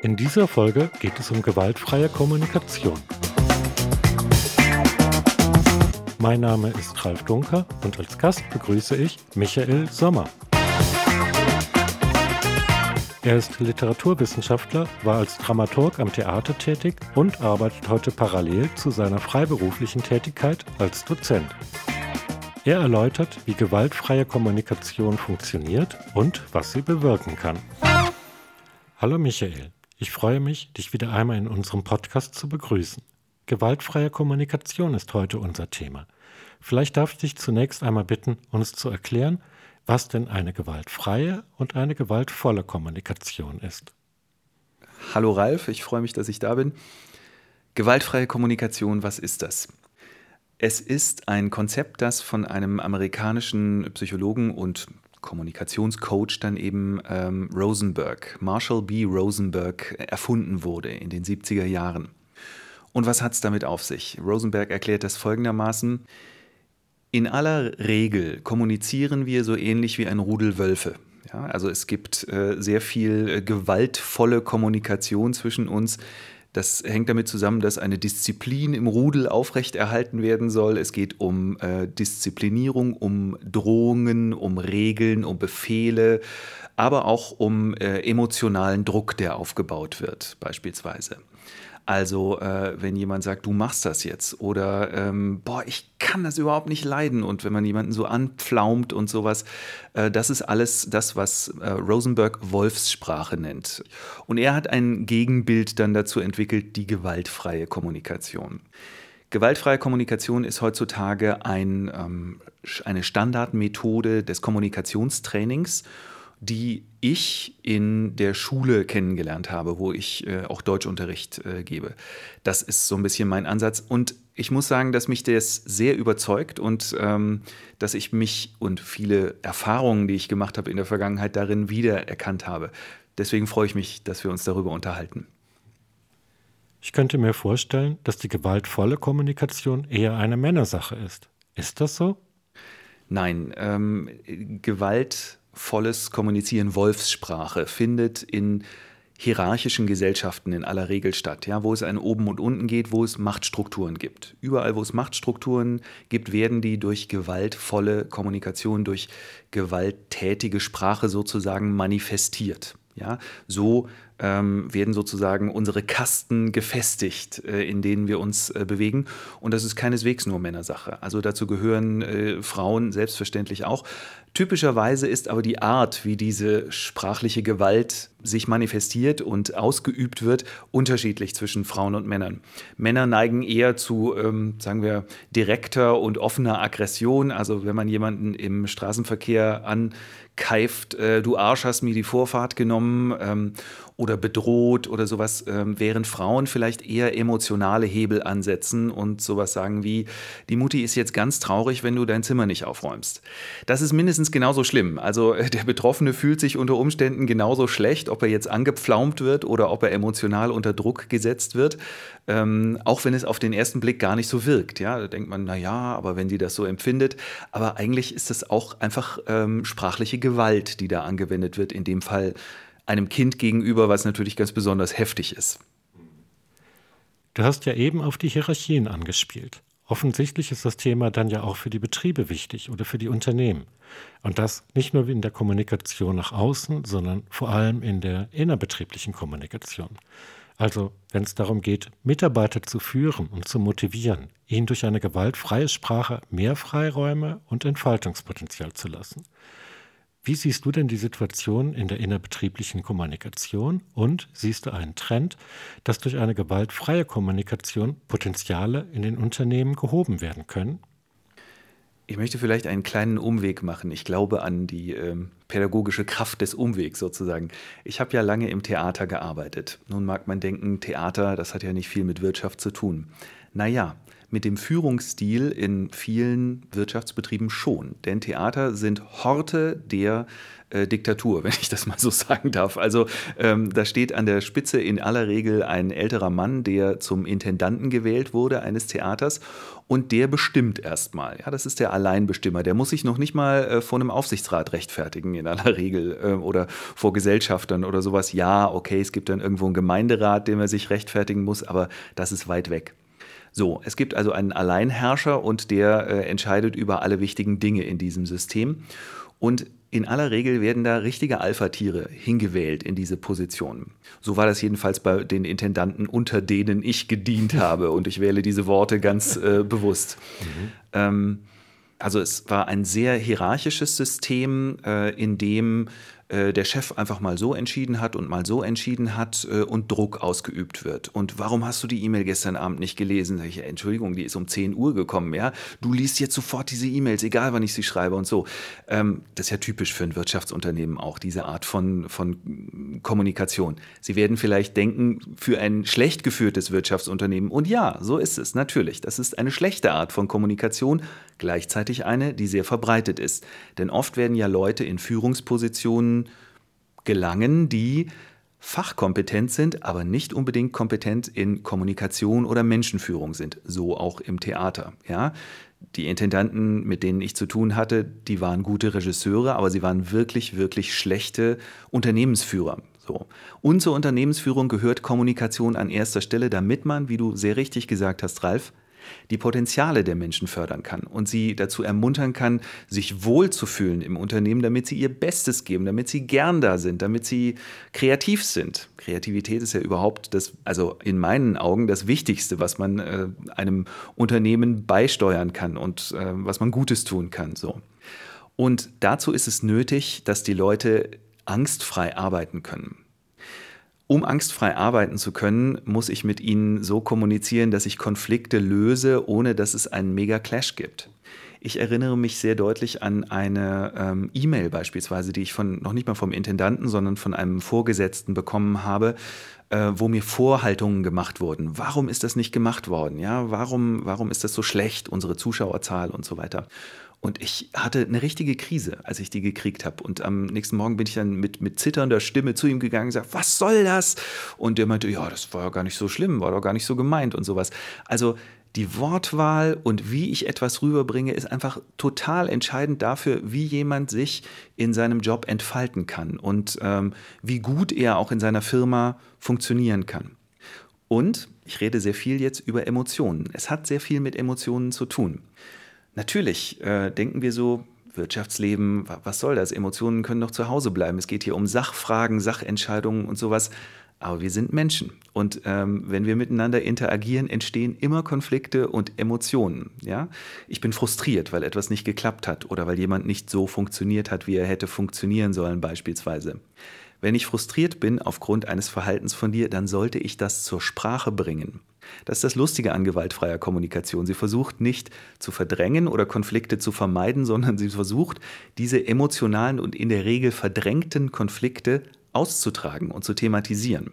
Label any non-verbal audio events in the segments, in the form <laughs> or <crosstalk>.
In dieser Folge geht es um gewaltfreie Kommunikation. Mein Name ist Ralf Dunker und als Gast begrüße ich Michael Sommer. Er ist Literaturwissenschaftler, war als Dramaturg am Theater tätig und arbeitet heute parallel zu seiner freiberuflichen Tätigkeit als Dozent. Er erläutert, wie gewaltfreie Kommunikation funktioniert und was sie bewirken kann. Hallo Michael, ich freue mich, dich wieder einmal in unserem Podcast zu begrüßen. Gewaltfreie Kommunikation ist heute unser Thema. Vielleicht darf ich dich zunächst einmal bitten, uns zu erklären, was denn eine gewaltfreie und eine gewaltvolle Kommunikation ist. Hallo Ralf, ich freue mich, dass ich da bin. Gewaltfreie Kommunikation, was ist das? Es ist ein Konzept, das von einem amerikanischen Psychologen und Kommunikationscoach dann eben ähm, Rosenberg, Marshall B. Rosenberg, erfunden wurde in den 70er Jahren. Und was hat es damit auf sich? Rosenberg erklärt das folgendermaßen, in aller Regel kommunizieren wir so ähnlich wie ein Rudel Wölfe. Ja, also es gibt äh, sehr viel äh, gewaltvolle Kommunikation zwischen uns. Das hängt damit zusammen, dass eine Disziplin im Rudel aufrechterhalten werden soll. Es geht um äh, Disziplinierung, um Drohungen, um Regeln, um Befehle, aber auch um äh, emotionalen Druck, der aufgebaut wird, beispielsweise. Also äh, wenn jemand sagt, du machst das jetzt oder ähm, boah, ich kann das überhaupt nicht leiden und wenn man jemanden so anpflaumt und sowas, äh, das ist alles das, was äh, Rosenberg Wolfssprache nennt. Und er hat ein Gegenbild dann dazu entwickelt, die gewaltfreie Kommunikation. Gewaltfreie Kommunikation ist heutzutage ein, ähm, eine Standardmethode des Kommunikationstrainings die ich in der Schule kennengelernt habe, wo ich äh, auch Deutschunterricht äh, gebe. Das ist so ein bisschen mein Ansatz. Und ich muss sagen, dass mich das sehr überzeugt und ähm, dass ich mich und viele Erfahrungen, die ich gemacht habe in der Vergangenheit, darin wiedererkannt habe. Deswegen freue ich mich, dass wir uns darüber unterhalten. Ich könnte mir vorstellen, dass die gewaltvolle Kommunikation eher eine Männersache ist. Ist das so? Nein, ähm, Gewalt volles Kommunizieren, Wolfssprache, findet in hierarchischen Gesellschaften in aller Regel statt, ja, wo es ein Oben und Unten geht, wo es Machtstrukturen gibt. Überall, wo es Machtstrukturen gibt, werden die durch gewaltvolle Kommunikation, durch gewalttätige Sprache sozusagen manifestiert. Ja, so ähm, werden sozusagen unsere Kasten gefestigt, äh, in denen wir uns äh, bewegen. Und das ist keineswegs nur Männersache. Also dazu gehören äh, Frauen selbstverständlich auch. Typischerweise ist aber die Art, wie diese sprachliche Gewalt sich manifestiert und ausgeübt wird, unterschiedlich zwischen Frauen und Männern. Männer neigen eher zu, ähm, sagen wir, direkter und offener Aggression. Also wenn man jemanden im Straßenverkehr ankeift, äh, du Arsch hast mir die Vorfahrt genommen ähm, oder bedroht oder sowas, ähm, während Frauen vielleicht eher emotionale Hebel ansetzen und sowas sagen wie, die Mutti ist jetzt ganz traurig, wenn du dein Zimmer nicht aufräumst. Das ist mindestens genauso schlimm. Also äh, der Betroffene fühlt sich unter Umständen genauso schlecht, ob er jetzt angepflaumt wird oder ob er emotional unter Druck gesetzt wird, ähm, auch wenn es auf den ersten Blick gar nicht so wirkt. Ja, da denkt man, na ja, aber wenn sie das so empfindet, aber eigentlich ist das auch einfach ähm, sprachliche Gewalt, die da angewendet wird, in dem Fall einem Kind gegenüber, was natürlich ganz besonders heftig ist. Du hast ja eben auf die Hierarchien angespielt. Offensichtlich ist das Thema dann ja auch für die Betriebe wichtig oder für die Unternehmen. Und das nicht nur in der Kommunikation nach außen, sondern vor allem in der innerbetrieblichen Kommunikation. Also wenn es darum geht, Mitarbeiter zu führen und zu motivieren, ihnen durch eine gewaltfreie Sprache mehr Freiräume und Entfaltungspotenzial zu lassen. Wie siehst du denn die Situation in der innerbetrieblichen Kommunikation und siehst du einen Trend, dass durch eine gewaltfreie Kommunikation Potenziale in den Unternehmen gehoben werden können? Ich möchte vielleicht einen kleinen Umweg machen. Ich glaube an die ähm, pädagogische Kraft des Umwegs sozusagen. Ich habe ja lange im Theater gearbeitet. Nun mag man denken, Theater, das hat ja nicht viel mit Wirtschaft zu tun. Naja, mit dem Führungsstil in vielen Wirtschaftsbetrieben schon. Denn Theater sind Horte der äh, Diktatur, <laughs> wenn ich das mal so sagen darf. Also ähm, da steht an der Spitze in aller Regel ein älterer Mann, der zum Intendanten gewählt wurde eines Theaters und der bestimmt erstmal. Ja, das ist der Alleinbestimmer. Der muss sich noch nicht mal äh, vor einem Aufsichtsrat rechtfertigen in aller Regel äh, oder vor Gesellschaftern oder sowas. Ja, okay, es gibt dann irgendwo einen Gemeinderat, dem er sich rechtfertigen muss, aber das ist weit weg. So, es gibt also einen Alleinherrscher und der äh, entscheidet über alle wichtigen Dinge in diesem System. Und in aller Regel werden da richtige Alpha-Tiere hingewählt in diese Positionen. So war das jedenfalls bei den Intendanten, unter denen ich gedient <laughs> habe. Und ich wähle diese Worte ganz äh, bewusst. Mhm. Ähm, also es war ein sehr hierarchisches System, äh, in dem äh, der Chef einfach mal so entschieden hat und mal so entschieden hat äh, und Druck ausgeübt wird. Und warum hast du die E-Mail gestern Abend nicht gelesen? Ich, Entschuldigung, die ist um 10 Uhr gekommen, ja. Du liest jetzt sofort diese E-Mails, egal wann ich sie schreibe und so. Ähm, das ist ja typisch für ein Wirtschaftsunternehmen auch, diese Art von, von Kommunikation. Sie werden vielleicht denken, für ein schlecht geführtes Wirtschaftsunternehmen. Und ja, so ist es, natürlich. Das ist eine schlechte Art von Kommunikation, gleichzeitig eine, die sehr verbreitet ist. Denn oft werden ja Leute in Führungspositionen gelangen, die fachkompetent sind, aber nicht unbedingt kompetent in Kommunikation oder Menschenführung sind. So auch im Theater. Ja? Die Intendanten, mit denen ich zu tun hatte, die waren gute Regisseure, aber sie waren wirklich, wirklich schlechte Unternehmensführer. So. Und zur Unternehmensführung gehört Kommunikation an erster Stelle, damit man, wie du sehr richtig gesagt hast, Ralf, die Potenziale der Menschen fördern kann und sie dazu ermuntern kann, sich wohlzufühlen im Unternehmen, damit sie ihr Bestes geben, damit sie gern da sind, damit sie kreativ sind. Kreativität ist ja überhaupt das, also in meinen Augen das Wichtigste, was man äh, einem Unternehmen beisteuern kann und äh, was man Gutes tun kann. So. Und dazu ist es nötig, dass die Leute angstfrei arbeiten können. Um angstfrei arbeiten zu können, muss ich mit ihnen so kommunizieren, dass ich Konflikte löse, ohne dass es einen Mega-Clash gibt. Ich erinnere mich sehr deutlich an eine ähm, E-Mail beispielsweise, die ich von noch nicht mal vom Intendanten, sondern von einem Vorgesetzten bekommen habe, äh, wo mir Vorhaltungen gemacht wurden. Warum ist das nicht gemacht worden? Ja, warum, warum ist das so schlecht, unsere Zuschauerzahl und so weiter? Und ich hatte eine richtige Krise, als ich die gekriegt habe. Und am nächsten Morgen bin ich dann mit, mit zitternder Stimme zu ihm gegangen und gesagt, was soll das? Und der meinte, ja, das war ja gar nicht so schlimm, war doch gar nicht so gemeint und sowas. Also die Wortwahl und wie ich etwas rüberbringe, ist einfach total entscheidend dafür, wie jemand sich in seinem Job entfalten kann und ähm, wie gut er auch in seiner Firma funktionieren kann. Und ich rede sehr viel jetzt über Emotionen. Es hat sehr viel mit Emotionen zu tun. Natürlich äh, denken wir so, Wirtschaftsleben, was soll das? Emotionen können doch zu Hause bleiben. Es geht hier um Sachfragen, Sachentscheidungen und sowas. Aber wir sind Menschen. Und ähm, wenn wir miteinander interagieren, entstehen immer Konflikte und Emotionen. Ja? Ich bin frustriert, weil etwas nicht geklappt hat oder weil jemand nicht so funktioniert hat, wie er hätte funktionieren sollen, beispielsweise. Wenn ich frustriert bin aufgrund eines Verhaltens von dir, dann sollte ich das zur Sprache bringen. Das ist das Lustige an gewaltfreier Kommunikation. Sie versucht nicht zu verdrängen oder Konflikte zu vermeiden, sondern sie versucht, diese emotionalen und in der Regel verdrängten Konflikte auszutragen und zu thematisieren.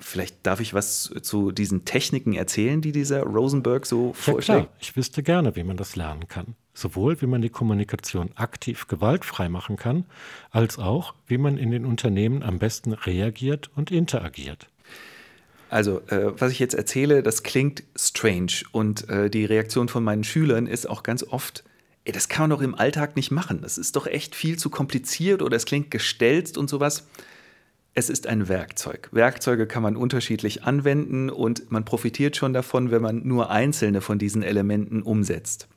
Vielleicht darf ich was zu diesen Techniken erzählen, die dieser Rosenberg so vorschlägt. Ja, klar. Ich wüsste gerne, wie man das lernen kann. Sowohl wie man die Kommunikation aktiv gewaltfrei machen kann, als auch wie man in den Unternehmen am besten reagiert und interagiert. Also, äh, was ich jetzt erzähle, das klingt strange und äh, die Reaktion von meinen Schülern ist auch ganz oft, ey, das kann man doch im Alltag nicht machen. Das ist doch echt viel zu kompliziert oder es klingt gestelzt und sowas. Es ist ein Werkzeug. Werkzeuge kann man unterschiedlich anwenden und man profitiert schon davon, wenn man nur einzelne von diesen Elementen umsetzt.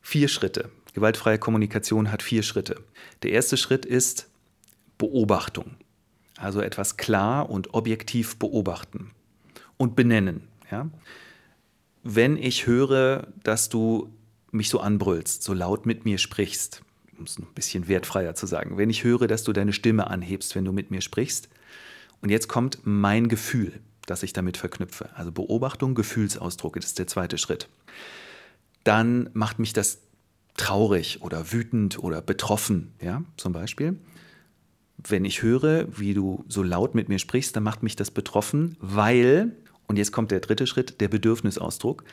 Vier Schritte. Gewaltfreie Kommunikation hat vier Schritte. Der erste Schritt ist Beobachtung also etwas klar und objektiv beobachten und benennen. Ja? Wenn ich höre, dass du mich so anbrüllst, so laut mit mir sprichst, um es ein bisschen wertfreier zu sagen, wenn ich höre, dass du deine Stimme anhebst, wenn du mit mir sprichst, und jetzt kommt mein Gefühl, das ich damit verknüpfe. Also Beobachtung, Gefühlsausdruck, das ist der zweite Schritt. Dann macht mich das traurig oder wütend oder betroffen, ja, zum Beispiel wenn ich höre, wie du so laut mit mir sprichst, dann macht mich das betroffen, weil, Und jetzt kommt der dritte Schritt, der Bedürfnisausdruck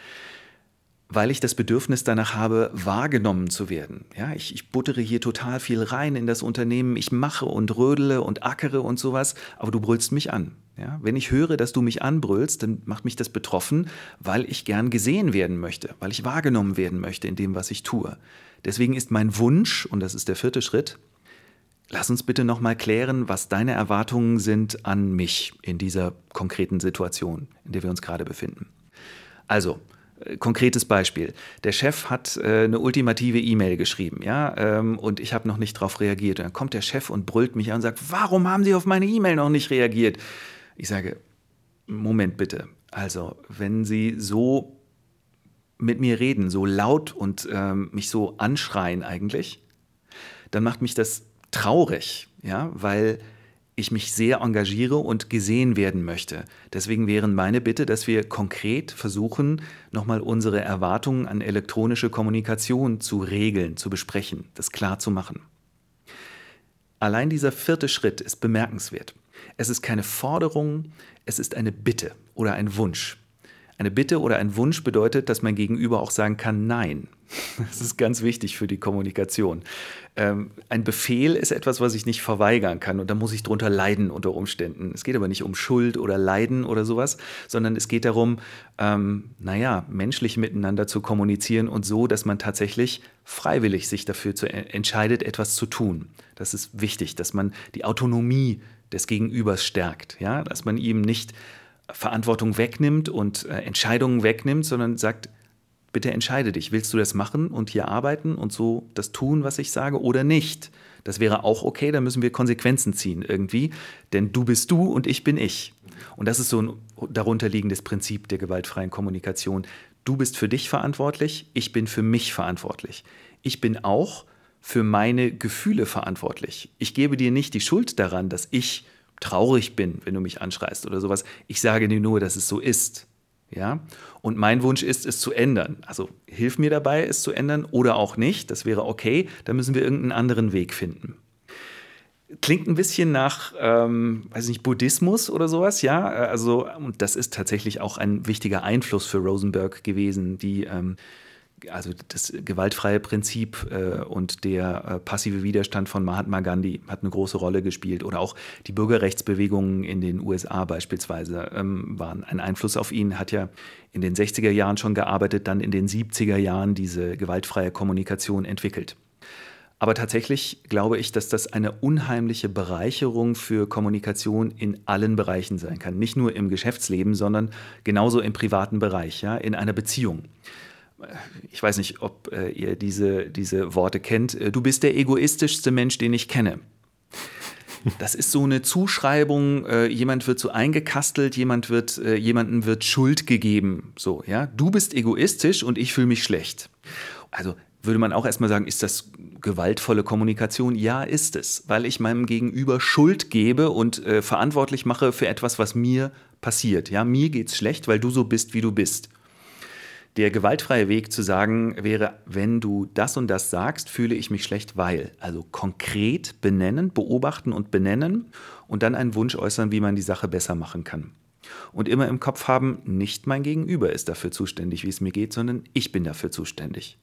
weil ich das Bedürfnis danach habe, wahrgenommen zu werden. Ja, ich, ich buttere hier total viel rein in das Unternehmen, ich mache und rödele und ackere und sowas, aber du brüllst mich an. Ja, wenn ich höre, dass du mich anbrüllst, dann macht mich das betroffen, weil ich gern gesehen werden möchte, weil ich wahrgenommen werden möchte in dem, was ich tue. Deswegen ist mein Wunsch, und das ist der vierte Schritt, lass uns bitte nochmal klären, was deine Erwartungen sind an mich in dieser konkreten Situation, in der wir uns gerade befinden. Also, konkretes Beispiel. Der Chef hat äh, eine ultimative E-Mail geschrieben, ja, ähm, und ich habe noch nicht darauf reagiert. Und dann kommt der Chef und brüllt mich an und sagt, warum haben Sie auf meine E-Mail noch nicht reagiert? Ich sage, Moment bitte. Also, wenn Sie so mit mir reden, so laut und ähm, mich so anschreien eigentlich, dann macht mich das traurig, ja, weil ich mich sehr engagiere und gesehen werden möchte. Deswegen wäre meine Bitte, dass wir konkret versuchen, nochmal unsere Erwartungen an elektronische Kommunikation zu regeln, zu besprechen, das klar zu machen. Allein dieser vierte Schritt ist bemerkenswert. Es ist keine Forderung, es ist eine Bitte oder ein Wunsch. Eine Bitte oder ein Wunsch bedeutet, dass mein Gegenüber auch sagen kann Nein. Das ist ganz wichtig für die Kommunikation. Ähm, ein Befehl ist etwas, was ich nicht verweigern kann und da muss ich drunter leiden unter Umständen. Es geht aber nicht um Schuld oder Leiden oder sowas, sondern es geht darum, ähm, naja, menschlich miteinander zu kommunizieren und so, dass man tatsächlich freiwillig sich dafür zu, entscheidet, etwas zu tun. Das ist wichtig, dass man die Autonomie des Gegenübers stärkt, ja, dass man ihm nicht Verantwortung wegnimmt und äh, Entscheidungen wegnimmt, sondern sagt, bitte entscheide dich, willst du das machen und hier arbeiten und so das tun, was ich sage oder nicht? Das wäre auch okay, da müssen wir Konsequenzen ziehen irgendwie, denn du bist du und ich bin ich. Und das ist so ein darunterliegendes Prinzip der gewaltfreien Kommunikation. Du bist für dich verantwortlich, ich bin für mich verantwortlich. Ich bin auch für meine Gefühle verantwortlich. Ich gebe dir nicht die Schuld daran, dass ich traurig bin, wenn du mich anschreist oder sowas. Ich sage dir nur, dass es so ist. Ja? Und mein Wunsch ist, es zu ändern. Also hilf mir dabei, es zu ändern oder auch nicht. Das wäre okay. Da müssen wir irgendeinen anderen Weg finden. Klingt ein bisschen nach, ähm, weiß nicht, Buddhismus oder sowas, ja. Also, und das ist tatsächlich auch ein wichtiger Einfluss für Rosenberg gewesen, die ähm, also das gewaltfreie Prinzip äh, und der äh, passive Widerstand von Mahatma Gandhi hat eine große Rolle gespielt oder auch die Bürgerrechtsbewegungen in den USA beispielsweise ähm, waren ein Einfluss auf ihn, hat ja in den 60er Jahren schon gearbeitet, dann in den 70er Jahren diese gewaltfreie Kommunikation entwickelt. Aber tatsächlich glaube ich, dass das eine unheimliche Bereicherung für Kommunikation in allen Bereichen sein kann. Nicht nur im Geschäftsleben, sondern genauso im privaten Bereich, ja, in einer Beziehung ich weiß nicht, ob äh, ihr diese, diese Worte kennt, äh, du bist der egoistischste Mensch, den ich kenne. Das ist so eine Zuschreibung, äh, jemand wird so eingekastelt, jemand wird, äh, jemandem wird Schuld gegeben. So, ja, du bist egoistisch und ich fühle mich schlecht. Also würde man auch erstmal sagen, ist das gewaltvolle Kommunikation? Ja, ist es, weil ich meinem Gegenüber Schuld gebe und äh, verantwortlich mache für etwas, was mir passiert. Ja, mir geht's schlecht, weil du so bist, wie du bist. Der gewaltfreie Weg zu sagen wäre, wenn du das und das sagst, fühle ich mich schlecht, weil. Also konkret benennen, beobachten und benennen und dann einen Wunsch äußern, wie man die Sache besser machen kann. Und immer im Kopf haben, nicht mein Gegenüber ist dafür zuständig, wie es mir geht, sondern ich bin dafür zuständig.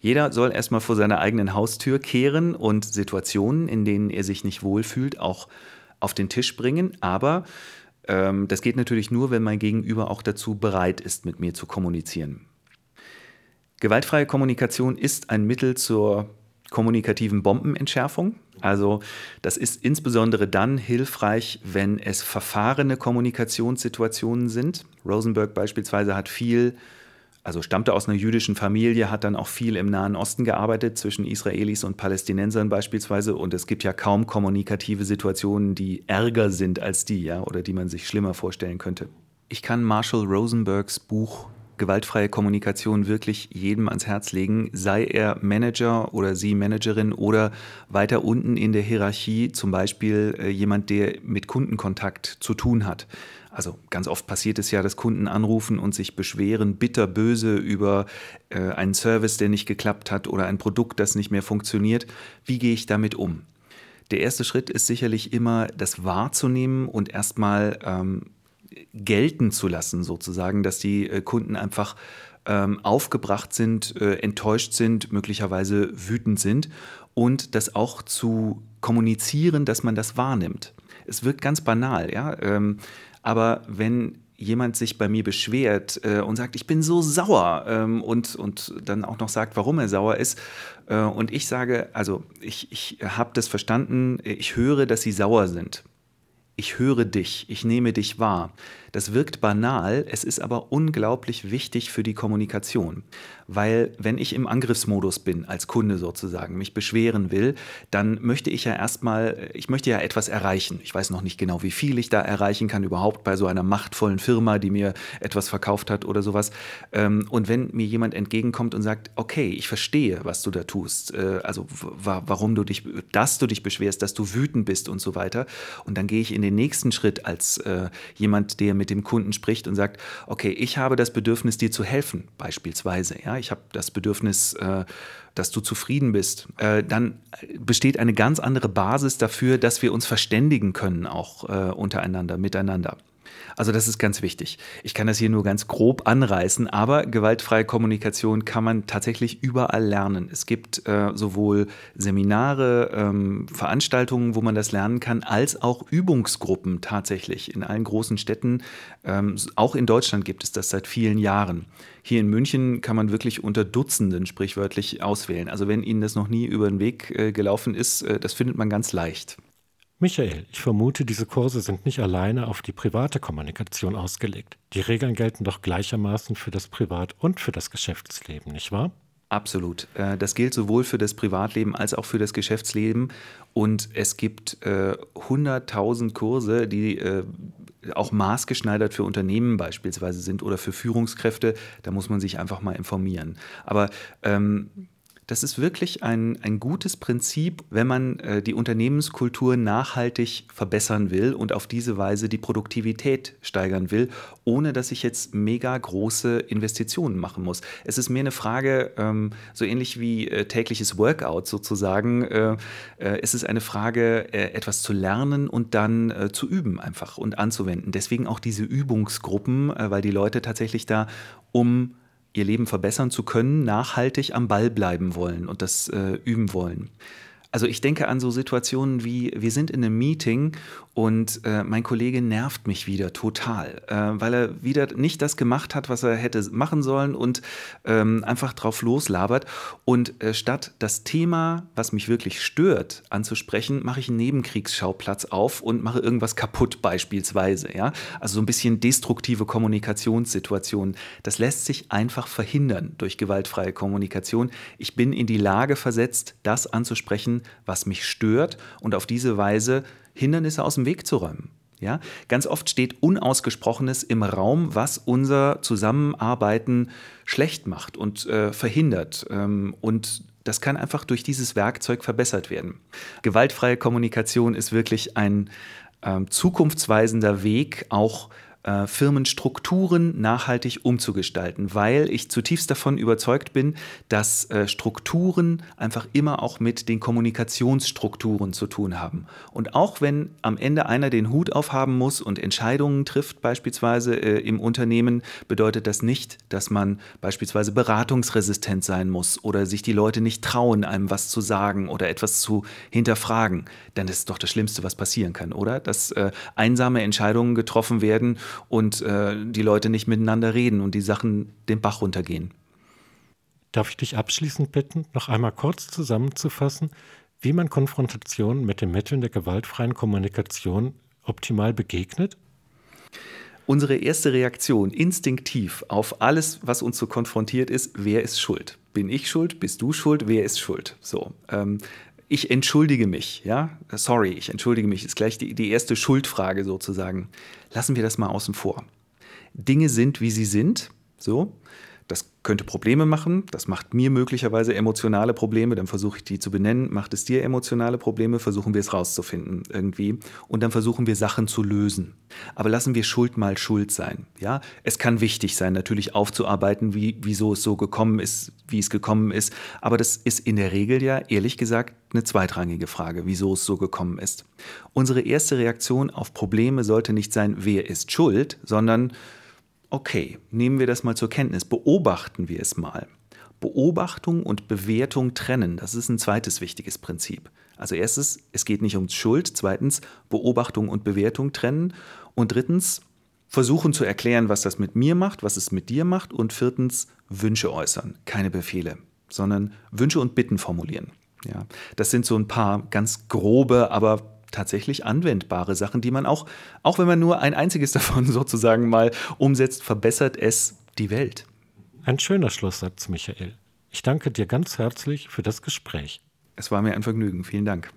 Jeder soll erstmal vor seiner eigenen Haustür kehren und Situationen, in denen er sich nicht wohlfühlt, auch auf den Tisch bringen, aber ähm, das geht natürlich nur, wenn mein Gegenüber auch dazu bereit ist, mit mir zu kommunizieren. Gewaltfreie Kommunikation ist ein Mittel zur kommunikativen Bombenentschärfung. Also das ist insbesondere dann hilfreich, wenn es verfahrene Kommunikationssituationen sind. Rosenberg beispielsweise hat viel also stammte aus einer jüdischen Familie, hat dann auch viel im Nahen Osten gearbeitet, zwischen Israelis und Palästinensern beispielsweise. Und es gibt ja kaum kommunikative Situationen, die ärger sind als die, ja, oder die man sich schlimmer vorstellen könnte. Ich kann Marshall Rosenbergs Buch gewaltfreie Kommunikation wirklich jedem ans Herz legen, sei er Manager oder sie Managerin oder weiter unten in der Hierarchie, zum Beispiel äh, jemand, der mit Kundenkontakt zu tun hat. Also ganz oft passiert es ja, dass Kunden anrufen und sich beschweren, bitterböse über äh, einen Service, der nicht geklappt hat oder ein Produkt, das nicht mehr funktioniert. Wie gehe ich damit um? Der erste Schritt ist sicherlich immer, das wahrzunehmen und erstmal ähm, gelten zu lassen, sozusagen, dass die äh, Kunden einfach ähm, aufgebracht sind, äh, enttäuscht sind, möglicherweise wütend sind und das auch zu kommunizieren, dass man das wahrnimmt. Es wirkt ganz banal, ja. Ähm, aber wenn jemand sich bei mir beschwert äh, und sagt, ich bin so sauer ähm, und, und dann auch noch sagt, warum er sauer ist. Äh, und ich sage, also ich, ich habe das verstanden, ich höre, dass sie sauer sind. Ich höre dich, ich nehme dich wahr. Das wirkt banal, es ist aber unglaublich wichtig für die Kommunikation. Weil wenn ich im Angriffsmodus bin, als Kunde sozusagen, mich beschweren will, dann möchte ich ja erstmal, ich möchte ja etwas erreichen. Ich weiß noch nicht genau, wie viel ich da erreichen kann, überhaupt bei so einer machtvollen Firma, die mir etwas verkauft hat oder sowas. Ähm, und wenn mir jemand entgegenkommt und sagt, okay, ich verstehe, was du da tust, äh, also warum du dich, dass du dich beschwerst, dass du wütend bist und so weiter. Und dann gehe ich in den nächsten Schritt als äh, jemand, der mit dem Kunden spricht und sagt, okay, ich habe das Bedürfnis, dir zu helfen, beispielsweise. Ja, ich habe das Bedürfnis, äh, dass du zufrieden bist. Äh, dann besteht eine ganz andere Basis dafür, dass wir uns verständigen können, auch äh, untereinander, miteinander. Also das ist ganz wichtig. Ich kann das hier nur ganz grob anreißen, aber gewaltfreie Kommunikation kann man tatsächlich überall lernen. Es gibt äh, sowohl Seminare, ähm, Veranstaltungen, wo man das lernen kann, als auch Übungsgruppen tatsächlich in allen großen Städten. Ähm, auch in Deutschland gibt es das seit vielen Jahren. Hier in München kann man wirklich unter Dutzenden sprichwörtlich auswählen. Also wenn Ihnen das noch nie über den Weg äh, gelaufen ist, äh, das findet man ganz leicht. Michael, ich vermute, diese Kurse sind nicht alleine auf die private Kommunikation ausgelegt. Die Regeln gelten doch gleichermaßen für das Privat- und für das Geschäftsleben, nicht wahr? Absolut. Äh, das gilt sowohl für das Privatleben als auch für das Geschäftsleben. Und es gibt äh, 100.000 Kurse, die äh, auch maßgeschneidert für Unternehmen beispielsweise sind oder für Führungskräfte. Da muss man sich einfach mal informieren. Aber ähm, das ist wirklich ein, ein gutes Prinzip, wenn man äh, die Unternehmenskultur nachhaltig verbessern will und auf diese Weise die Produktivität steigern will, ohne dass ich jetzt mega große Investitionen machen muss. Es ist mehr eine Frage, ähm, so ähnlich wie äh, tägliches Workout sozusagen, äh, äh es ist eine Frage, äh, etwas zu lernen und dann äh, zu üben einfach und anzuwenden. Deswegen auch diese Übungsgruppen, weil die Leute tatsächlich da um ihr Leben verbessern zu können, nachhaltig am Ball bleiben wollen und das äh, üben wollen. Also ich denke an so Situationen wie, wir sind in einem Meeting und äh, mein Kollege nervt mich wieder total, äh, weil er wieder nicht das gemacht hat, was er hätte machen sollen und ähm, einfach drauf loslabert. Und äh, statt das Thema, was mich wirklich stört, anzusprechen, mache ich einen Nebenkriegsschauplatz auf und mache irgendwas kaputt beispielsweise. Ja? Also so ein bisschen destruktive Kommunikationssituationen. Das lässt sich einfach verhindern durch gewaltfreie Kommunikation. Ich bin in die Lage versetzt, das anzusprechen, was mich stört und auf diese Weise Hindernisse aus dem Weg zu räumen. Ja, ganz oft steht Unausgesprochenes im Raum, was unser Zusammenarbeiten schlecht macht und äh, verhindert. Ähm, und das kann einfach durch dieses Werkzeug verbessert werden. Gewaltfreie Kommunikation ist wirklich ein ähm, zukunftsweisender Weg, auch äh, Firmenstrukturen nachhaltig umzugestalten, weil ich zutiefst davon überzeugt bin, dass äh, Strukturen einfach immer auch mit den Kommunikationsstrukturen zu tun haben. Und auch wenn am Ende einer den Hut aufhaben muss und Entscheidungen trifft, beispielsweise äh, im Unternehmen, bedeutet das nicht, dass man beispielsweise beratungsresistent sein muss oder sich die Leute nicht trauen, einem was zu sagen oder etwas zu hinterfragen. Denn das ist doch das Schlimmste, was passieren kann, oder? Dass einsame Entscheidungen getroffen werden und äh, die Leute nicht miteinander reden und die Sachen den Bach runtergehen. Darf ich dich abschließend bitten, noch einmal kurz zusammenzufassen, wie man Konfrontation mit den Mitteln der gewaltfreien Kommunikation optimal begegnet? Unsere erste Reaktion instinktiv auf alles, was uns so konfrontiert ist, wer ist schuld? Bin ich schuld? Bist du schuld? Wer ist schuld? So, ähm, ich entschuldige mich, ja, sorry, ich entschuldige mich, ist gleich die, die erste Schuldfrage sozusagen. Lassen wir das mal außen vor. Dinge sind, wie sie sind, so. Könnte Probleme machen. Das macht mir möglicherweise emotionale Probleme. Dann versuche ich die zu benennen. Macht es dir emotionale Probleme? Versuchen wir es rauszufinden irgendwie. Und dann versuchen wir Sachen zu lösen. Aber lassen wir Schuld mal Schuld sein. Ja, es kann wichtig sein, natürlich aufzuarbeiten, wie, wieso es so gekommen ist, wie es gekommen ist. Aber das ist in der Regel ja, ehrlich gesagt, eine zweitrangige Frage, wieso es so gekommen ist. Unsere erste Reaktion auf Probleme sollte nicht sein, wer ist schuld, sondern Okay, nehmen wir das mal zur Kenntnis, beobachten wir es mal. Beobachtung und Bewertung trennen, das ist ein zweites wichtiges Prinzip. Also erstens, es geht nicht um Schuld, zweitens, Beobachtung und Bewertung trennen und drittens, versuchen zu erklären, was das mit mir macht, was es mit dir macht und viertens, Wünsche äußern, keine Befehle, sondern Wünsche und Bitten formulieren. Ja, das sind so ein paar ganz grobe, aber tatsächlich anwendbare Sachen, die man auch, auch wenn man nur ein einziges <laughs> davon sozusagen mal umsetzt, verbessert es die Welt. Ein schöner Schlusssatz, Michael. Ich danke dir ganz herzlich für das Gespräch. Es war mir ein Vergnügen. Vielen Dank.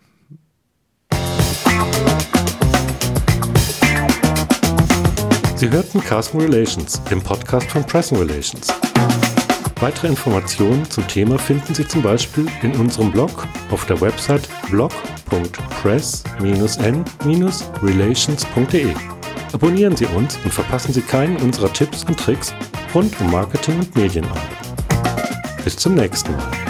Sie hörten Carson Relations, dem Podcast von Press Relations. Weitere Informationen zum Thema finden Sie zum Beispiel in unserem Blog auf der Website blog.press-n-relations.de. Abonnieren Sie uns und verpassen Sie keinen unserer Tipps und Tricks rund um Marketing und Medienarbeit. Bis zum nächsten Mal.